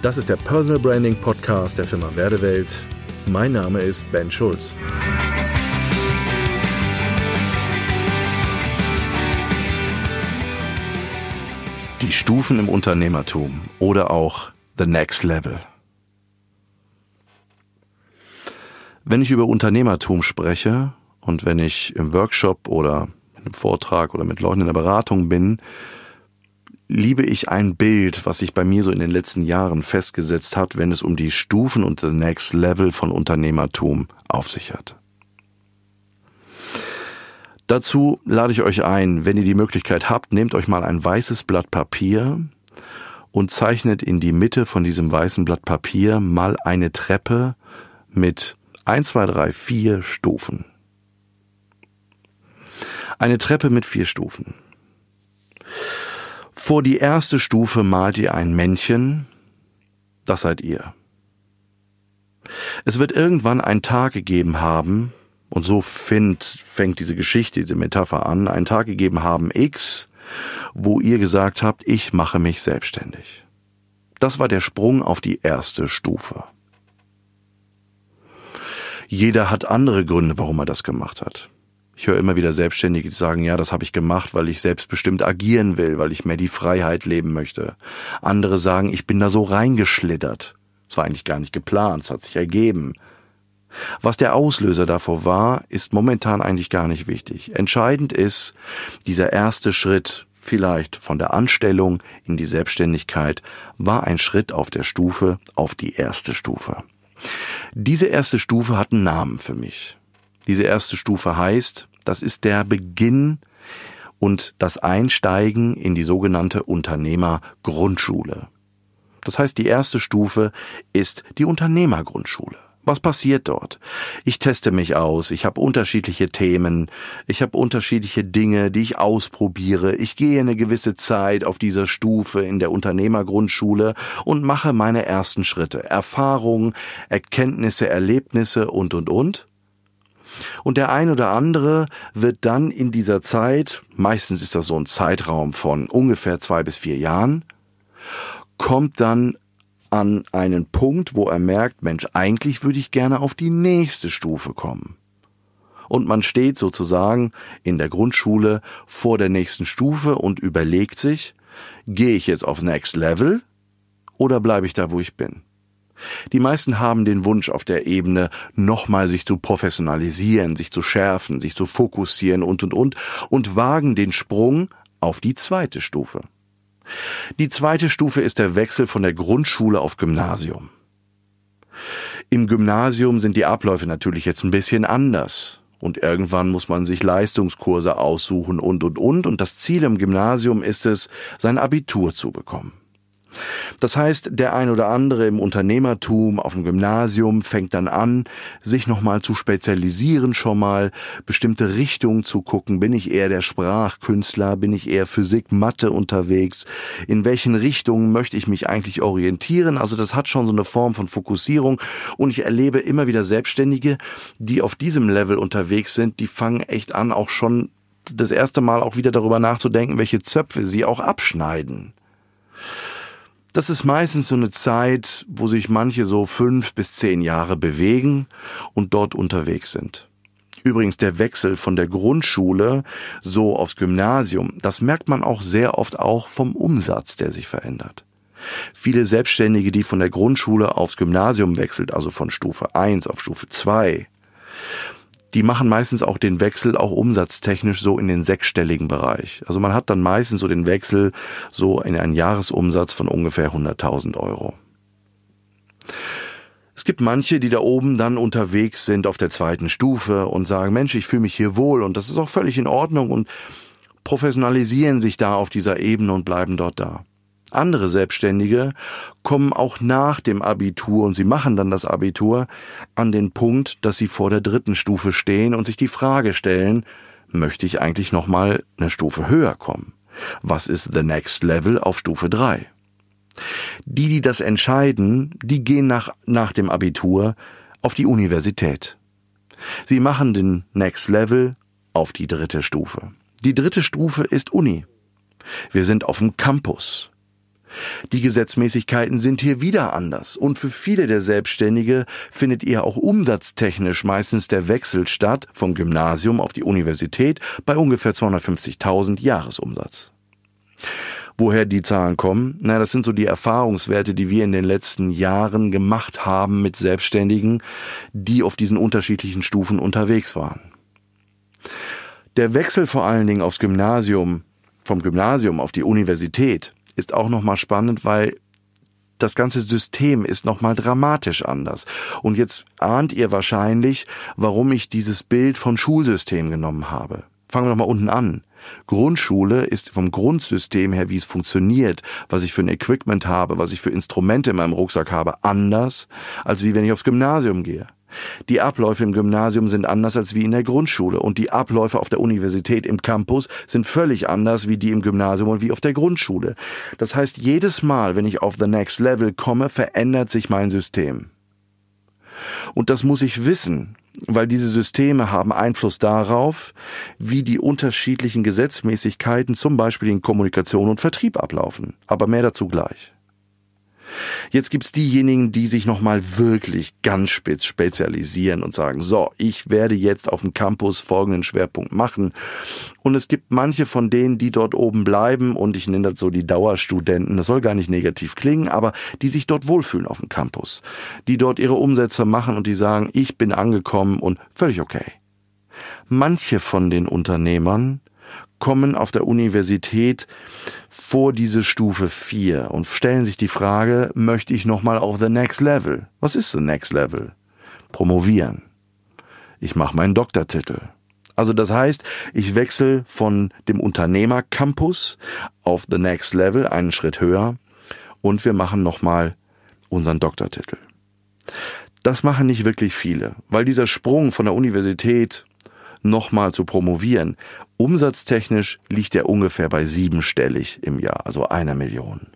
Das ist der Personal Branding Podcast der Firma Werdewelt. Mein Name ist Ben Schulz. Die Stufen im Unternehmertum oder auch The Next Level. Wenn ich über Unternehmertum spreche und wenn ich im Workshop oder in einem Vortrag oder mit Leuten in der Beratung bin, liebe ich ein Bild, was sich bei mir so in den letzten Jahren festgesetzt hat, wenn es um die Stufen und the next level von Unternehmertum auf sich hat. Dazu lade ich euch ein, wenn ihr die Möglichkeit habt, nehmt euch mal ein weißes Blatt Papier und zeichnet in die Mitte von diesem weißen Blatt Papier mal eine Treppe mit 1, 2, 3, 4 Stufen. Eine Treppe mit vier Stufen. Vor die erste Stufe malt ihr ein Männchen, das seid ihr. Es wird irgendwann einen Tag gegeben haben, und so find, fängt diese Geschichte, diese Metapher an, einen Tag gegeben haben X, wo ihr gesagt habt, ich mache mich selbstständig. Das war der Sprung auf die erste Stufe. Jeder hat andere Gründe, warum er das gemacht hat. Ich höre immer wieder Selbstständige, die sagen, ja, das habe ich gemacht, weil ich selbstbestimmt agieren will, weil ich mehr die Freiheit leben möchte. Andere sagen, ich bin da so reingeschlittert. Es war eigentlich gar nicht geplant, es hat sich ergeben. Was der Auslöser davor war, ist momentan eigentlich gar nicht wichtig. Entscheidend ist dieser erste Schritt, vielleicht von der Anstellung in die Selbstständigkeit, war ein Schritt auf der Stufe auf die erste Stufe. Diese erste Stufe hat einen Namen für mich. Diese erste Stufe heißt, das ist der Beginn und das Einsteigen in die sogenannte Unternehmergrundschule. Das heißt, die erste Stufe ist die Unternehmergrundschule. Was passiert dort? Ich teste mich aus, ich habe unterschiedliche Themen, ich habe unterschiedliche Dinge, die ich ausprobiere, ich gehe eine gewisse Zeit auf dieser Stufe in der Unternehmergrundschule und mache meine ersten Schritte, Erfahrungen, Erkenntnisse, Erlebnisse und und und. Und der ein oder andere wird dann in dieser Zeit, meistens ist das so ein Zeitraum von ungefähr zwei bis vier Jahren, kommt dann an einen Punkt, wo er merkt, Mensch, eigentlich würde ich gerne auf die nächste Stufe kommen. Und man steht sozusagen in der Grundschule vor der nächsten Stufe und überlegt sich, gehe ich jetzt auf Next Level oder bleibe ich da, wo ich bin? Die meisten haben den Wunsch auf der Ebene, nochmal sich zu professionalisieren, sich zu schärfen, sich zu fokussieren und und und und wagen den Sprung auf die zweite Stufe. Die zweite Stufe ist der Wechsel von der Grundschule auf Gymnasium. Im Gymnasium sind die Abläufe natürlich jetzt ein bisschen anders. Und irgendwann muss man sich Leistungskurse aussuchen und, und, und. Und das Ziel im Gymnasium ist es, sein Abitur zu bekommen. Das heißt, der ein oder andere im Unternehmertum auf dem Gymnasium fängt dann an, sich nochmal zu spezialisieren, schon mal bestimmte Richtungen zu gucken. Bin ich eher der Sprachkünstler? Bin ich eher Physik, Mathe unterwegs? In welchen Richtungen möchte ich mich eigentlich orientieren? Also das hat schon so eine Form von Fokussierung und ich erlebe immer wieder Selbstständige, die auf diesem Level unterwegs sind, die fangen echt an, auch schon das erste Mal auch wieder darüber nachzudenken, welche Zöpfe sie auch abschneiden. Das ist meistens so eine Zeit, wo sich manche so fünf bis zehn Jahre bewegen und dort unterwegs sind. Übrigens der Wechsel von der Grundschule so aufs Gymnasium, das merkt man auch sehr oft auch vom Umsatz, der sich verändert. Viele Selbstständige, die von der Grundschule aufs Gymnasium wechselt, also von Stufe 1 auf Stufe 2, die machen meistens auch den Wechsel auch umsatztechnisch so in den sechsstelligen Bereich. Also man hat dann meistens so den Wechsel so in einen Jahresumsatz von ungefähr 100.000 Euro. Es gibt manche, die da oben dann unterwegs sind auf der zweiten Stufe und sagen, Mensch, ich fühle mich hier wohl und das ist auch völlig in Ordnung und professionalisieren sich da auf dieser Ebene und bleiben dort da. Andere Selbstständige kommen auch nach dem Abitur und sie machen dann das Abitur an den Punkt, dass sie vor der dritten Stufe stehen und sich die Frage stellen, möchte ich eigentlich nochmal eine Stufe höher kommen? Was ist the next level auf Stufe drei? Die, die das entscheiden, die gehen nach, nach dem Abitur auf die Universität. Sie machen den next level auf die dritte Stufe. Die dritte Stufe ist Uni. Wir sind auf dem Campus. Die Gesetzmäßigkeiten sind hier wieder anders und für viele der Selbstständige findet eher auch umsatztechnisch meistens der Wechsel statt vom Gymnasium auf die Universität bei ungefähr 250.000 Jahresumsatz. Woher die Zahlen kommen? Na, das sind so die Erfahrungswerte, die wir in den letzten Jahren gemacht haben mit Selbstständigen, die auf diesen unterschiedlichen Stufen unterwegs waren. Der Wechsel vor allen Dingen aufs Gymnasium, vom Gymnasium auf die Universität, ist auch nochmal spannend, weil das ganze System ist nochmal dramatisch anders. Und jetzt ahnt ihr wahrscheinlich, warum ich dieses Bild von Schulsystem genommen habe. Fangen wir nochmal unten an. Grundschule ist vom Grundsystem her, wie es funktioniert, was ich für ein Equipment habe, was ich für Instrumente in meinem Rucksack habe, anders, als wie wenn ich aufs Gymnasium gehe. Die Abläufe im Gymnasium sind anders als wie in der Grundschule und die Abläufe auf der Universität im Campus sind völlig anders wie die im Gymnasium und wie auf der Grundschule. Das heißt, jedes Mal, wenn ich auf the next level komme, verändert sich mein System. Und das muss ich wissen, weil diese Systeme haben Einfluss darauf, wie die unterschiedlichen Gesetzmäßigkeiten zum Beispiel in Kommunikation und Vertrieb ablaufen. Aber mehr dazu gleich. Jetzt gibt's diejenigen, die sich nochmal wirklich ganz spitz spezialisieren und sagen, so, ich werde jetzt auf dem Campus folgenden Schwerpunkt machen. Und es gibt manche von denen, die dort oben bleiben und ich nenne das so die Dauerstudenten, das soll gar nicht negativ klingen, aber die sich dort wohlfühlen auf dem Campus, die dort ihre Umsätze machen und die sagen, ich bin angekommen und völlig okay. Manche von den Unternehmern kommen auf der Universität vor diese Stufe 4 und stellen sich die Frage, möchte ich nochmal auf the next level? Was ist the next level? Promovieren. Ich mache meinen Doktortitel. Also das heißt, ich wechsle von dem Unternehmercampus auf the next level, einen Schritt höher, und wir machen nochmal unseren Doktortitel. Das machen nicht wirklich viele, weil dieser Sprung von der Universität nochmal zu promovieren. Umsatztechnisch liegt er ungefähr bei siebenstellig im Jahr, also einer Million.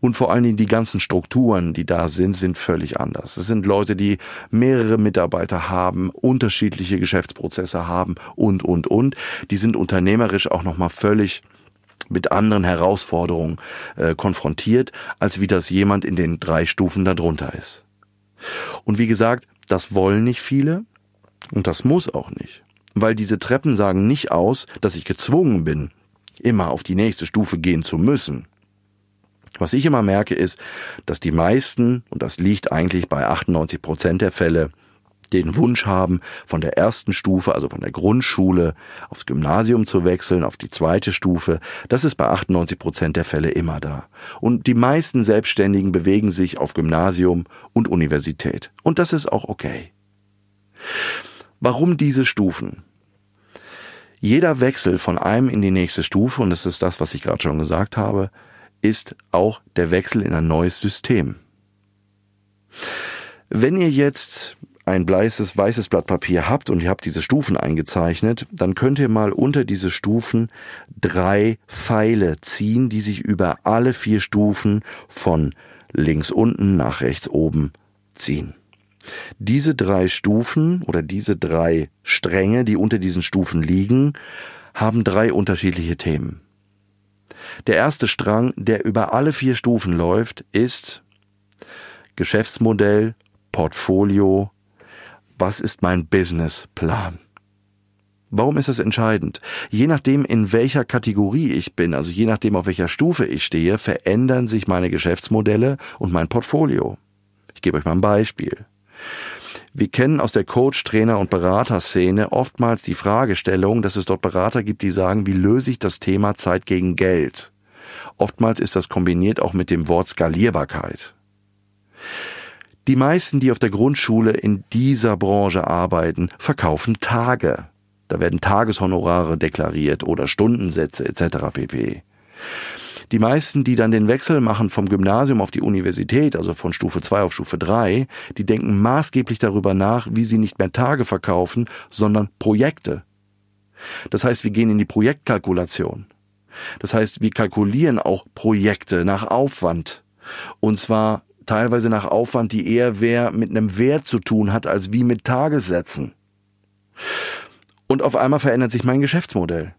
Und vor allen Dingen die ganzen Strukturen, die da sind, sind völlig anders. Es sind Leute, die mehrere Mitarbeiter haben, unterschiedliche Geschäftsprozesse haben und, und, und. Die sind unternehmerisch auch nochmal völlig mit anderen Herausforderungen äh, konfrontiert, als wie das jemand in den drei Stufen darunter ist. Und wie gesagt, das wollen nicht viele und das muss auch nicht weil diese Treppen sagen nicht aus, dass ich gezwungen bin, immer auf die nächste Stufe gehen zu müssen. Was ich immer merke ist, dass die meisten, und das liegt eigentlich bei 98 Prozent der Fälle, den Wunsch haben, von der ersten Stufe, also von der Grundschule, aufs Gymnasium zu wechseln, auf die zweite Stufe. Das ist bei 98 Prozent der Fälle immer da. Und die meisten Selbstständigen bewegen sich auf Gymnasium und Universität. Und das ist auch okay. Warum diese Stufen? Jeder Wechsel von einem in die nächste Stufe, und das ist das, was ich gerade schon gesagt habe, ist auch der Wechsel in ein neues System. Wenn ihr jetzt ein bleißes weißes Blatt Papier habt und ihr habt diese Stufen eingezeichnet, dann könnt ihr mal unter diese Stufen drei Pfeile ziehen, die sich über alle vier Stufen von links unten nach rechts oben ziehen. Diese drei Stufen oder diese drei Stränge, die unter diesen Stufen liegen, haben drei unterschiedliche Themen. Der erste Strang, der über alle vier Stufen läuft, ist Geschäftsmodell, Portfolio, was ist mein Businessplan? Warum ist das entscheidend? Je nachdem, in welcher Kategorie ich bin, also je nachdem, auf welcher Stufe ich stehe, verändern sich meine Geschäftsmodelle und mein Portfolio. Ich gebe euch mal ein Beispiel. Wir kennen aus der Coach, Trainer und Beraterszene oftmals die Fragestellung, dass es dort Berater gibt, die sagen, wie löse ich das Thema Zeit gegen Geld? Oftmals ist das kombiniert auch mit dem Wort Skalierbarkeit. Die meisten, die auf der Grundschule in dieser Branche arbeiten, verkaufen Tage. Da werden Tageshonorare deklariert oder Stundensätze etc. pp. Die meisten, die dann den Wechsel machen vom Gymnasium auf die Universität, also von Stufe 2 auf Stufe 3, die denken maßgeblich darüber nach, wie sie nicht mehr Tage verkaufen, sondern Projekte. Das heißt, wir gehen in die Projektkalkulation. Das heißt, wir kalkulieren auch Projekte nach Aufwand. Und zwar teilweise nach Aufwand, die eher wer mit einem Wert zu tun hat, als wie mit Tagessätzen. Und auf einmal verändert sich mein Geschäftsmodell.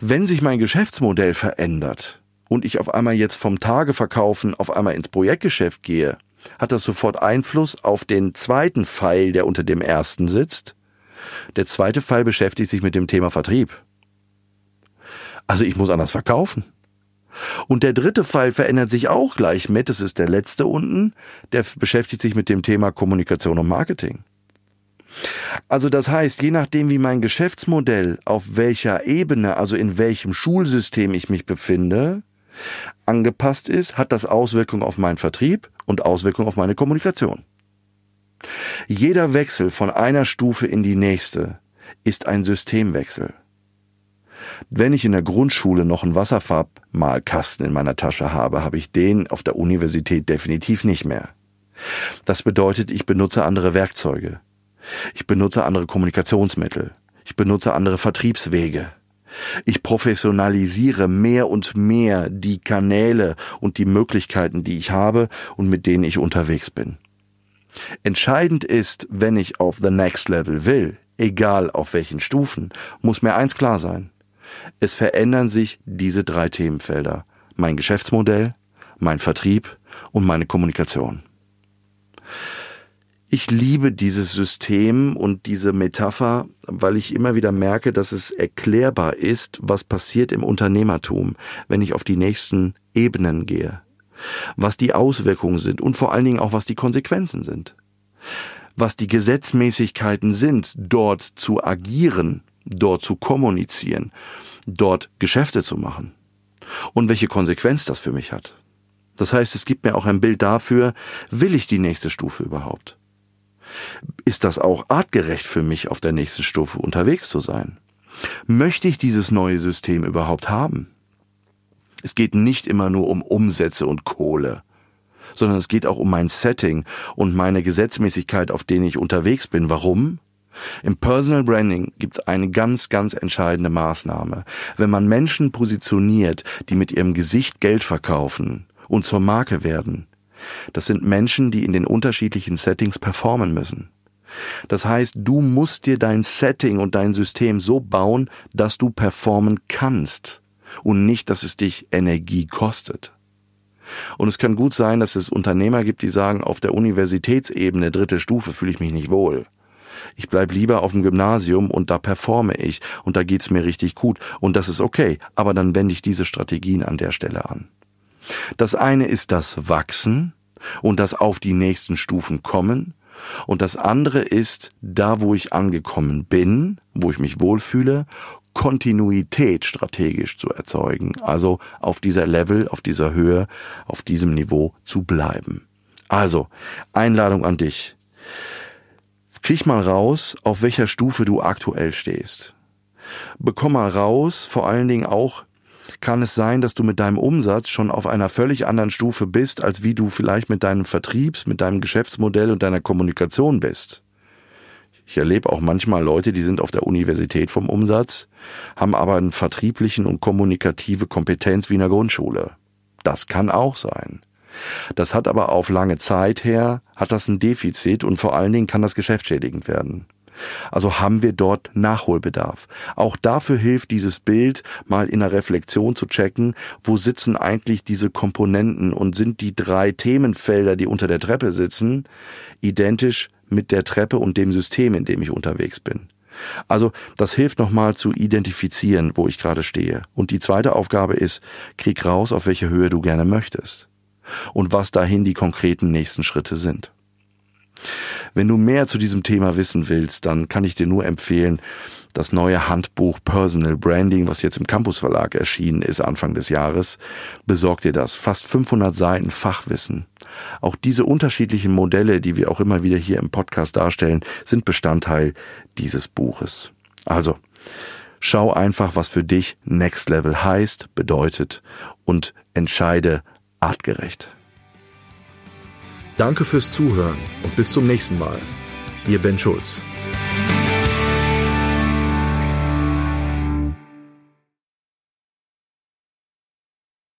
Wenn sich mein Geschäftsmodell verändert, und ich auf einmal jetzt vom Tageverkaufen auf einmal ins Projektgeschäft gehe, hat das sofort Einfluss auf den zweiten Pfeil, der unter dem ersten sitzt. Der zweite Pfeil beschäftigt sich mit dem Thema Vertrieb. Also ich muss anders verkaufen. Und der dritte Pfeil verändert sich auch gleich mit, das ist der letzte unten, der beschäftigt sich mit dem Thema Kommunikation und Marketing. Also das heißt, je nachdem, wie mein Geschäftsmodell, auf welcher Ebene, also in welchem Schulsystem ich mich befinde, angepasst ist, hat das Auswirkungen auf meinen Vertrieb und Auswirkungen auf meine Kommunikation. Jeder Wechsel von einer Stufe in die nächste ist ein Systemwechsel. Wenn ich in der Grundschule noch einen Wasserfarbmalkasten in meiner Tasche habe, habe ich den auf der Universität definitiv nicht mehr. Das bedeutet, ich benutze andere Werkzeuge. Ich benutze andere Kommunikationsmittel. Ich benutze andere Vertriebswege. Ich professionalisiere mehr und mehr die Kanäle und die Möglichkeiten, die ich habe und mit denen ich unterwegs bin. Entscheidend ist, wenn ich auf the next level will, egal auf welchen Stufen, muss mir eins klar sein. Es verändern sich diese drei Themenfelder. Mein Geschäftsmodell, mein Vertrieb und meine Kommunikation. Ich liebe dieses System und diese Metapher, weil ich immer wieder merke, dass es erklärbar ist, was passiert im Unternehmertum, wenn ich auf die nächsten Ebenen gehe. Was die Auswirkungen sind und vor allen Dingen auch, was die Konsequenzen sind. Was die Gesetzmäßigkeiten sind, dort zu agieren, dort zu kommunizieren, dort Geschäfte zu machen. Und welche Konsequenz das für mich hat. Das heißt, es gibt mir auch ein Bild dafür, will ich die nächste Stufe überhaupt? Ist das auch artgerecht für mich, auf der nächsten Stufe unterwegs zu sein? Möchte ich dieses neue System überhaupt haben? Es geht nicht immer nur um Umsätze und Kohle, sondern es geht auch um mein Setting und meine Gesetzmäßigkeit, auf denen ich unterwegs bin. Warum? Im Personal Branding gibt es eine ganz, ganz entscheidende Maßnahme. Wenn man Menschen positioniert, die mit ihrem Gesicht Geld verkaufen und zur Marke werden, das sind Menschen, die in den unterschiedlichen Settings performen müssen. Das heißt, du musst dir dein Setting und dein System so bauen, dass du performen kannst und nicht, dass es dich Energie kostet. Und es kann gut sein, dass es Unternehmer gibt, die sagen, auf der Universitätsebene dritte Stufe fühle ich mich nicht wohl. Ich bleib lieber auf dem Gymnasium und da performe ich und da geht's mir richtig gut und das ist okay, aber dann wende ich diese Strategien an der Stelle an. Das eine ist das Wachsen und das auf die nächsten Stufen kommen. Und das andere ist, da wo ich angekommen bin, wo ich mich wohlfühle, Kontinuität strategisch zu erzeugen. Also auf dieser Level, auf dieser Höhe, auf diesem Niveau zu bleiben. Also, Einladung an dich. Krieg mal raus, auf welcher Stufe du aktuell stehst. Bekomm mal raus, vor allen Dingen auch, kann es sein, dass du mit deinem Umsatz schon auf einer völlig anderen Stufe bist, als wie du vielleicht mit deinem Vertriebs, mit deinem Geschäftsmodell und deiner Kommunikation bist. Ich erlebe auch manchmal Leute, die sind auf der Universität vom Umsatz, haben aber einen vertrieblichen und kommunikative Kompetenz wie in der Grundschule. Das kann auch sein. Das hat aber auf lange Zeit her, hat das ein Defizit und vor allen Dingen kann das geschäftsschädigend werden. Also haben wir dort Nachholbedarf. Auch dafür hilft dieses Bild, mal in der Reflexion zu checken, wo sitzen eigentlich diese Komponenten und sind die drei Themenfelder, die unter der Treppe sitzen, identisch mit der Treppe und dem System, in dem ich unterwegs bin. Also das hilft nochmal zu identifizieren, wo ich gerade stehe. Und die zweite Aufgabe ist, krieg raus, auf welche Höhe du gerne möchtest und was dahin die konkreten nächsten Schritte sind. Wenn du mehr zu diesem Thema wissen willst, dann kann ich dir nur empfehlen, das neue Handbuch Personal Branding, was jetzt im Campus Verlag erschienen ist Anfang des Jahres. Besorg dir das. Fast 500 Seiten Fachwissen. Auch diese unterschiedlichen Modelle, die wir auch immer wieder hier im Podcast darstellen, sind Bestandteil dieses Buches. Also, schau einfach, was für dich Next Level heißt, bedeutet und entscheide artgerecht. Danke fürs Zuhören und bis zum nächsten Mal. Ihr Ben Schulz.